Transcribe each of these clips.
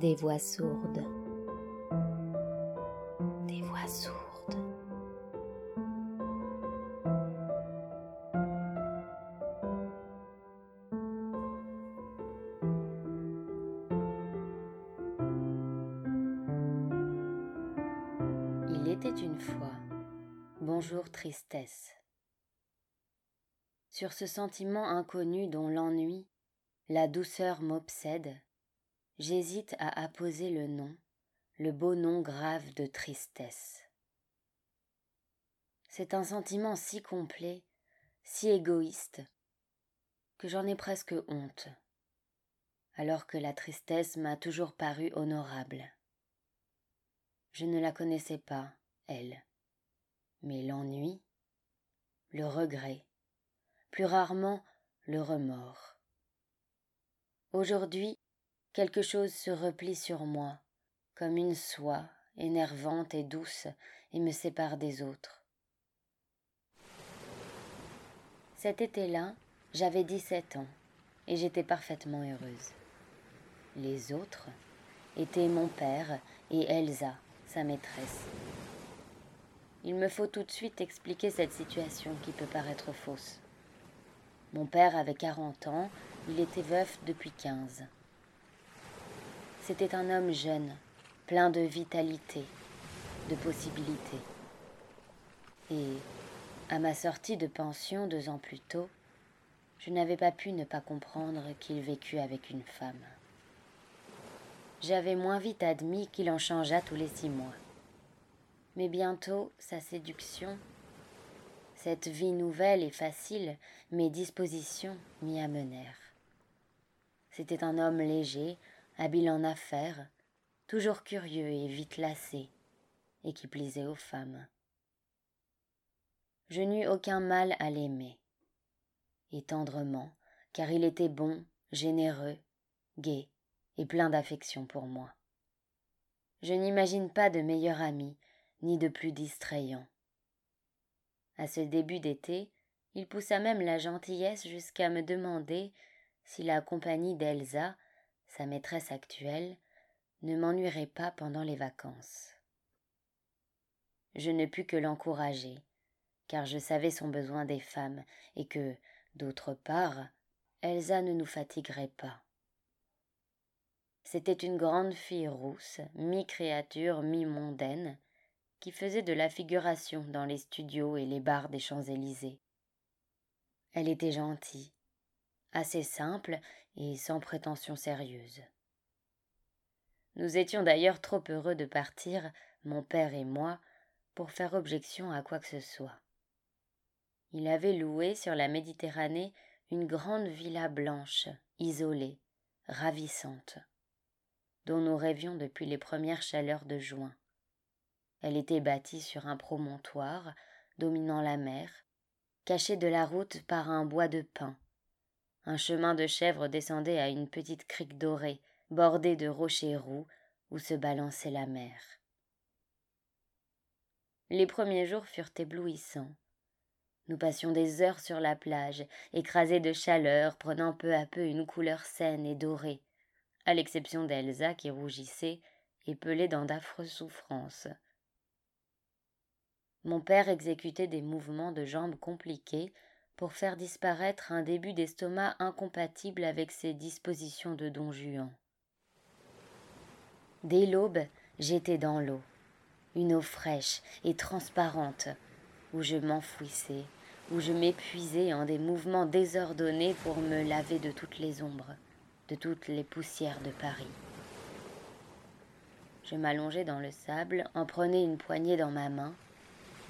Des voix sourdes. Des voix sourdes. Il était une fois. Bonjour tristesse. Sur ce sentiment inconnu dont l'ennui, la douceur m'obsède, j'hésite à apposer le nom, le beau nom grave de tristesse. C'est un sentiment si complet, si égoïste, que j'en ai presque honte, alors que la tristesse m'a toujours paru honorable. Je ne la connaissais pas, elle, mais l'ennui, le regret, plus rarement le remords. Aujourd'hui, quelque chose se replie sur moi, comme une soie énervante et douce, et me sépare des autres. Cet été-là, j'avais dix-sept ans, et j'étais parfaitement heureuse. Les autres étaient mon père et Elsa, sa maîtresse. Il me faut tout de suite expliquer cette situation qui peut paraître fausse. Mon père avait quarante ans, il était veuf depuis quinze. C'était un homme jeune, plein de vitalité, de possibilités. Et, à ma sortie de pension deux ans plus tôt, je n'avais pas pu ne pas comprendre qu'il vécut avec une femme. J'avais moins vite admis qu'il en changeât tous les six mois. Mais bientôt, sa séduction, cette vie nouvelle et facile, mes dispositions m'y amenèrent. C'était un homme léger, habile en affaires, toujours curieux et vite lassé, et qui plaisait aux femmes. Je n'eus aucun mal à l'aimer, et tendrement, car il était bon, généreux, gai et plein d'affection pour moi. Je n'imagine pas de meilleur ami, ni de plus distrayant. À ce début d'été, il poussa même la gentillesse jusqu'à me demander si la compagnie d'Elsa, sa maîtresse actuelle, ne m'ennuierait pas pendant les vacances. Je ne pus que l'encourager, car je savais son besoin des femmes, et que, d'autre part, Elsa ne nous fatiguerait pas. C'était une grande fille rousse, mi-créature, mi-mondaine, qui faisait de la figuration dans les studios et les bars des Champs-Élysées. Elle était gentille, assez simple et sans prétention sérieuse. Nous étions d'ailleurs trop heureux de partir, mon père et moi, pour faire objection à quoi que ce soit. Il avait loué sur la Méditerranée une grande villa blanche, isolée, ravissante, dont nous rêvions depuis les premières chaleurs de juin. Elle était bâtie sur un promontoire dominant la mer, cachée de la route par un bois de pin. Un chemin de chèvre descendait à une petite crique dorée, bordée de rochers roux, où se balançait la mer. Les premiers jours furent éblouissants. Nous passions des heures sur la plage, écrasés de chaleur, prenant peu à peu une couleur saine et dorée, à l'exception d'Elsa qui rougissait et pelait dans d'affreuses souffrances. Mon père exécutait des mouvements de jambes compliqués pour faire disparaître un début d'estomac incompatible avec ses dispositions de don Juan. Dès l'aube, j'étais dans l'eau, une eau fraîche et transparente, où je m'enfouissais, où je m'épuisais en des mouvements désordonnés pour me laver de toutes les ombres, de toutes les poussières de Paris. Je m'allongeais dans le sable, en prenais une poignée dans ma main,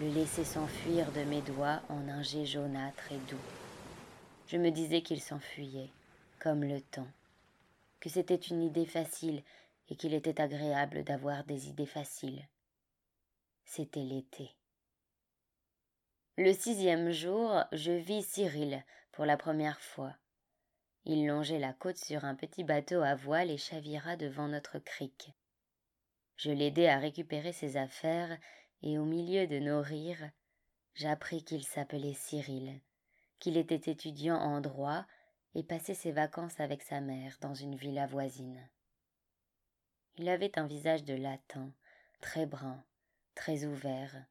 le laisser s'enfuir de mes doigts en un jet jaunâtre et doux. Je me disais qu'il s'enfuyait, comme le temps, que c'était une idée facile et qu'il était agréable d'avoir des idées faciles. C'était l'été. Le sixième jour, je vis Cyril pour la première fois. Il longeait la côte sur un petit bateau à voile et chavira devant notre crique. Je l'aidai à récupérer ses affaires et au milieu de nos rires, j'appris qu'il s'appelait Cyril, qu'il était étudiant en droit et passait ses vacances avec sa mère dans une villa voisine. Il avait un visage de latin, très brun, très ouvert,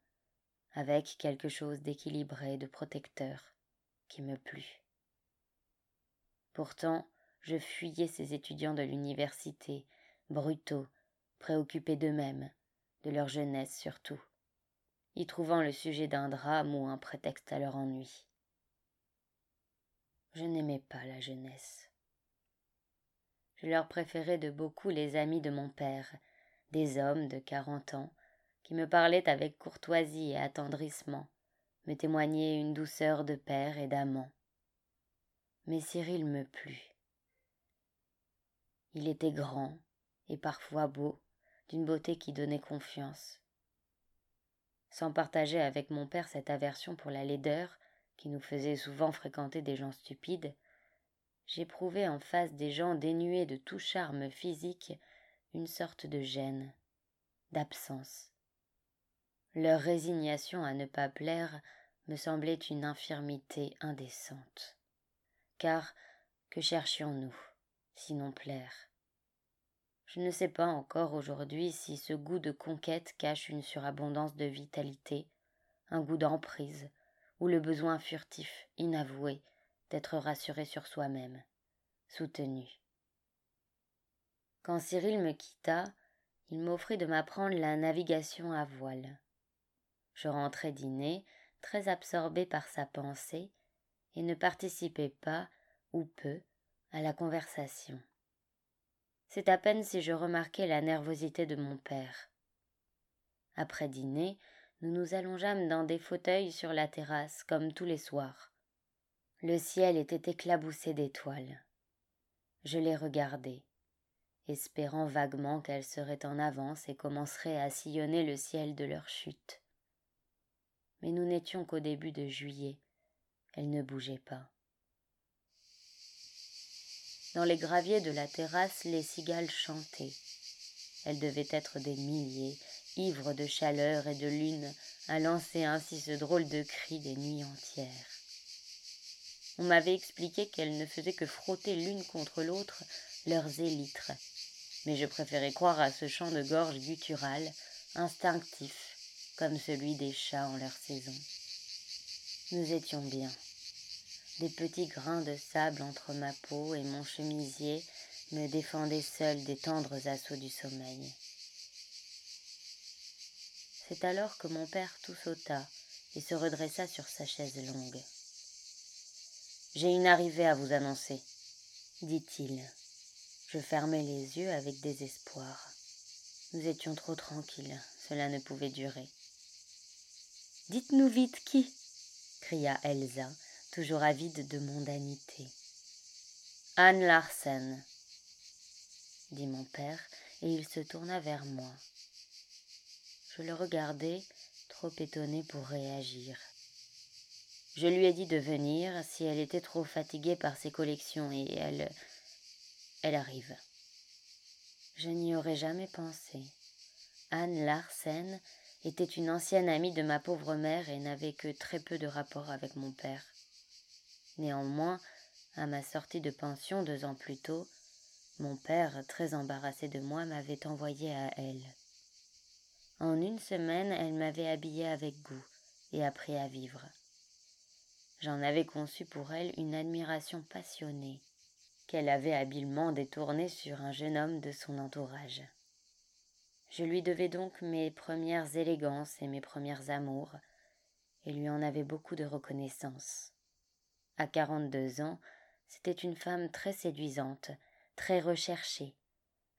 avec quelque chose d'équilibré, de protecteur, qui me plut. Pourtant, je fuyais ces étudiants de l'université, brutaux, préoccupés d'eux-mêmes, de leur jeunesse surtout, y trouvant le sujet d'un drame ou un prétexte à leur ennui. Je n'aimais pas la jeunesse. Je leur préférais de beaucoup les amis de mon père, des hommes de quarante ans, qui me parlaient avec courtoisie et attendrissement, me témoignaient une douceur de père et d'amant. Mais Cyril me plut. Il était grand et parfois beau, d'une beauté qui donnait confiance. Sans partager avec mon père cette aversion pour la laideur, qui nous faisait souvent fréquenter des gens stupides, j'éprouvais en face des gens dénués de tout charme physique une sorte de gêne, d'absence. Leur résignation à ne pas plaire me semblait une infirmité indécente. Car que cherchions-nous, sinon plaire? Je ne sais pas encore aujourd'hui si ce goût de conquête cache une surabondance de vitalité, un goût d'emprise, ou le besoin furtif, inavoué, d'être rassuré sur soi-même, soutenu. Quand Cyril me quitta, il m'offrit de m'apprendre la navigation à voile. Je rentrai dîner, très absorbé par sa pensée, et ne participais pas, ou peu, à la conversation. C'est à peine si je remarquai la nervosité de mon père. Après dîner, nous nous allongeâmes dans des fauteuils sur la terrasse, comme tous les soirs. Le ciel était éclaboussé d'étoiles. Je les regardai, espérant vaguement qu'elles seraient en avance et commenceraient à sillonner le ciel de leur chute. Mais nous n'étions qu'au début de juillet, elles ne bougeaient pas. Dans les graviers de la terrasse, les cigales chantaient. Elles devaient être des milliers, ivres de chaleur et de lune, à lancer ainsi ce drôle de cri des nuits entières. On m'avait expliqué qu'elles ne faisaient que frotter l'une contre l'autre leurs élytres, mais je préférais croire à ce chant de gorge guttural, instinctif, comme celui des chats en leur saison. Nous étions bien. Des petits grains de sable entre ma peau et mon chemisier me défendaient seuls des tendres assauts du sommeil. C'est alors que mon père tout sauta et se redressa sur sa chaise longue. J'ai une arrivée à vous annoncer, dit-il. Je fermai les yeux avec désespoir. Nous étions trop tranquilles, cela ne pouvait durer. Dites-nous vite qui cria Elsa, toujours avide de mondanité. Anne Larsen, dit mon père, et il se tourna vers moi. Je le regardai, trop étonné pour réagir. Je lui ai dit de venir si elle était trop fatiguée par ses collections et elle. Elle arrive. Je n'y aurais jamais pensé. Anne Larsen était une ancienne amie de ma pauvre mère et n'avait que très peu de rapport avec mon père. Néanmoins, à ma sortie de pension deux ans plus tôt, mon père, très embarrassé de moi, m'avait envoyé à elle. En une semaine, elle m'avait habillé avec goût et appris à vivre. J'en avais conçu pour elle une admiration passionnée, qu'elle avait habilement détournée sur un jeune homme de son entourage. Je lui devais donc mes premières élégances et mes premières amours, et lui en avais beaucoup de reconnaissance. À quarante-deux ans, c'était une femme très séduisante, très recherchée,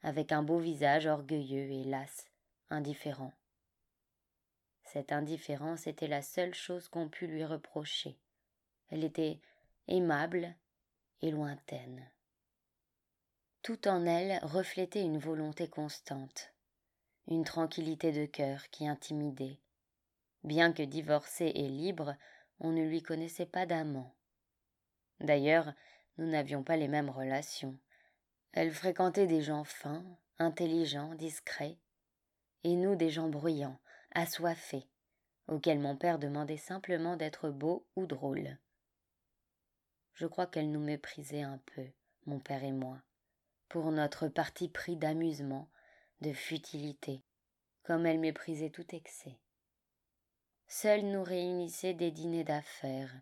avec un beau visage orgueilleux et las, indifférent. Cette indifférence était la seule chose qu'on pût lui reprocher. Elle était aimable et lointaine. Tout en elle reflétait une volonté constante, une tranquillité de cœur qui intimidait. Bien que divorcée et libre, on ne lui connaissait pas d'amant. D'ailleurs, nous n'avions pas les mêmes relations. Elle fréquentait des gens fins, intelligents, discrets, et nous des gens bruyants, assoiffés, auxquels mon père demandait simplement d'être beau ou drôle. Je crois qu'elle nous méprisait un peu, mon père et moi, pour notre parti pris d'amusement, de futilité, comme elle méprisait tout excès. Seuls nous réunissaient des dîners d'affaires.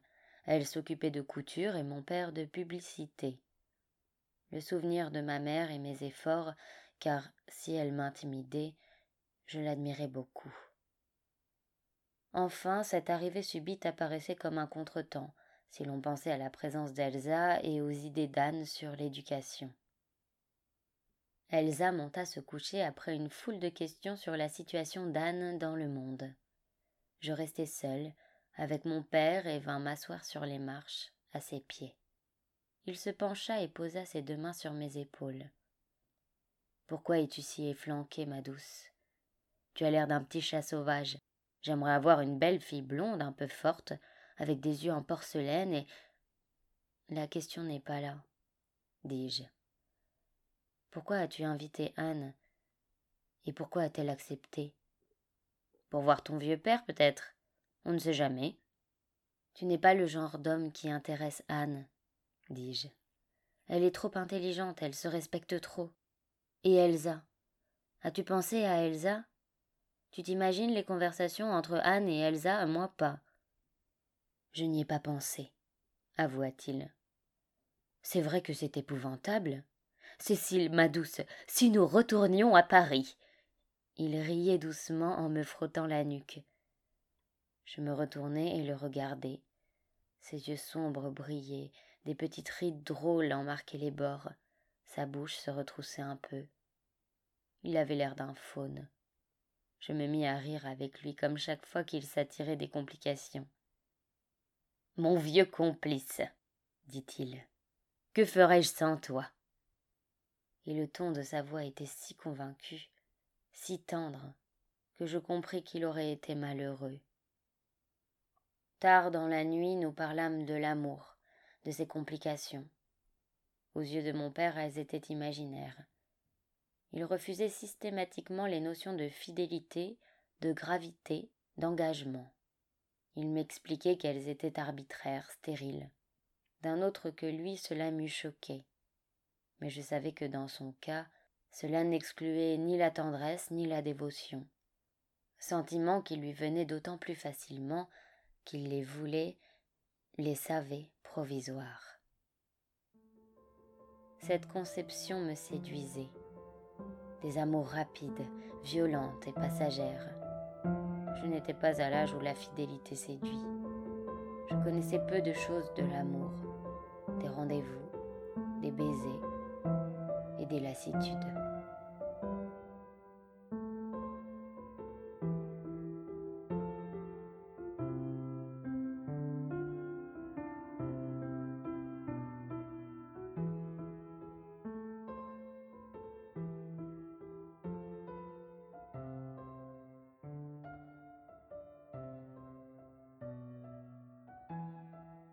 Elle s'occupait de couture et mon père de publicité. Le souvenir de ma mère et mes efforts, car si elle m'intimidait, je l'admirais beaucoup. Enfin, cette arrivée subite apparaissait comme un contretemps, si l'on pensait à la présence d'Elsa et aux idées d'Anne sur l'éducation. Elsa monta se coucher après une foule de questions sur la situation d'Anne dans le monde. Je restai seule, avec mon père, et vins m'asseoir sur les marches, à ses pieds. Il se pencha et posa ses deux mains sur mes épaules. Pourquoi es-tu si efflanquée, ma douce? Tu as l'air d'un petit chat sauvage. J'aimerais avoir une belle fille blonde, un peu forte, avec des yeux en porcelaine et. La question n'est pas là, dis-je. Pourquoi as-tu invité Anne Et pourquoi a-t-elle accepté? Pour voir ton vieux père, peut-être? On ne sait jamais. Tu n'es pas le genre d'homme qui intéresse Anne, dis-je. Elle est trop intelligente, elle se respecte trop. Et Elsa? As-tu pensé à Elsa? Tu t'imagines les conversations entre Anne et Elsa, moi pas. Je n'y ai pas pensé, avoua-t-il. C'est vrai que c'est épouvantable, Cécile, ma douce, si nous retournions à Paris. Il riait doucement en me frottant la nuque. Je me retournai et le regardai. Ses yeux sombres brillaient, des petites rides drôles en marquaient les bords. Sa bouche se retroussait un peu. Il avait l'air d'un faune. Je me mis à rire avec lui comme chaque fois qu'il s'attirait des complications. Mon vieux complice, dit-il. Que ferais-je sans toi? Et le ton de sa voix était si convaincu, si tendre, que je compris qu'il aurait été malheureux. Tard dans la nuit, nous parlâmes de l'amour, de ses complications. Aux yeux de mon père, elles étaient imaginaires. Il refusait systématiquement les notions de fidélité, de gravité, d'engagement. Il m'expliquait qu'elles étaient arbitraires, stériles. D'un autre que lui, cela m'eût choqué mais je savais que dans son cas, cela n'excluait ni la tendresse ni la dévotion, sentiments qui lui venaient d'autant plus facilement qu'il les voulait, les savait provisoires. Cette conception me séduisait. Des amours rapides, violentes et passagères. Je n'étais pas à l'âge où la fidélité séduit. Je connaissais peu de choses de l'amour, des rendez-vous, des baisers, des lassitudes.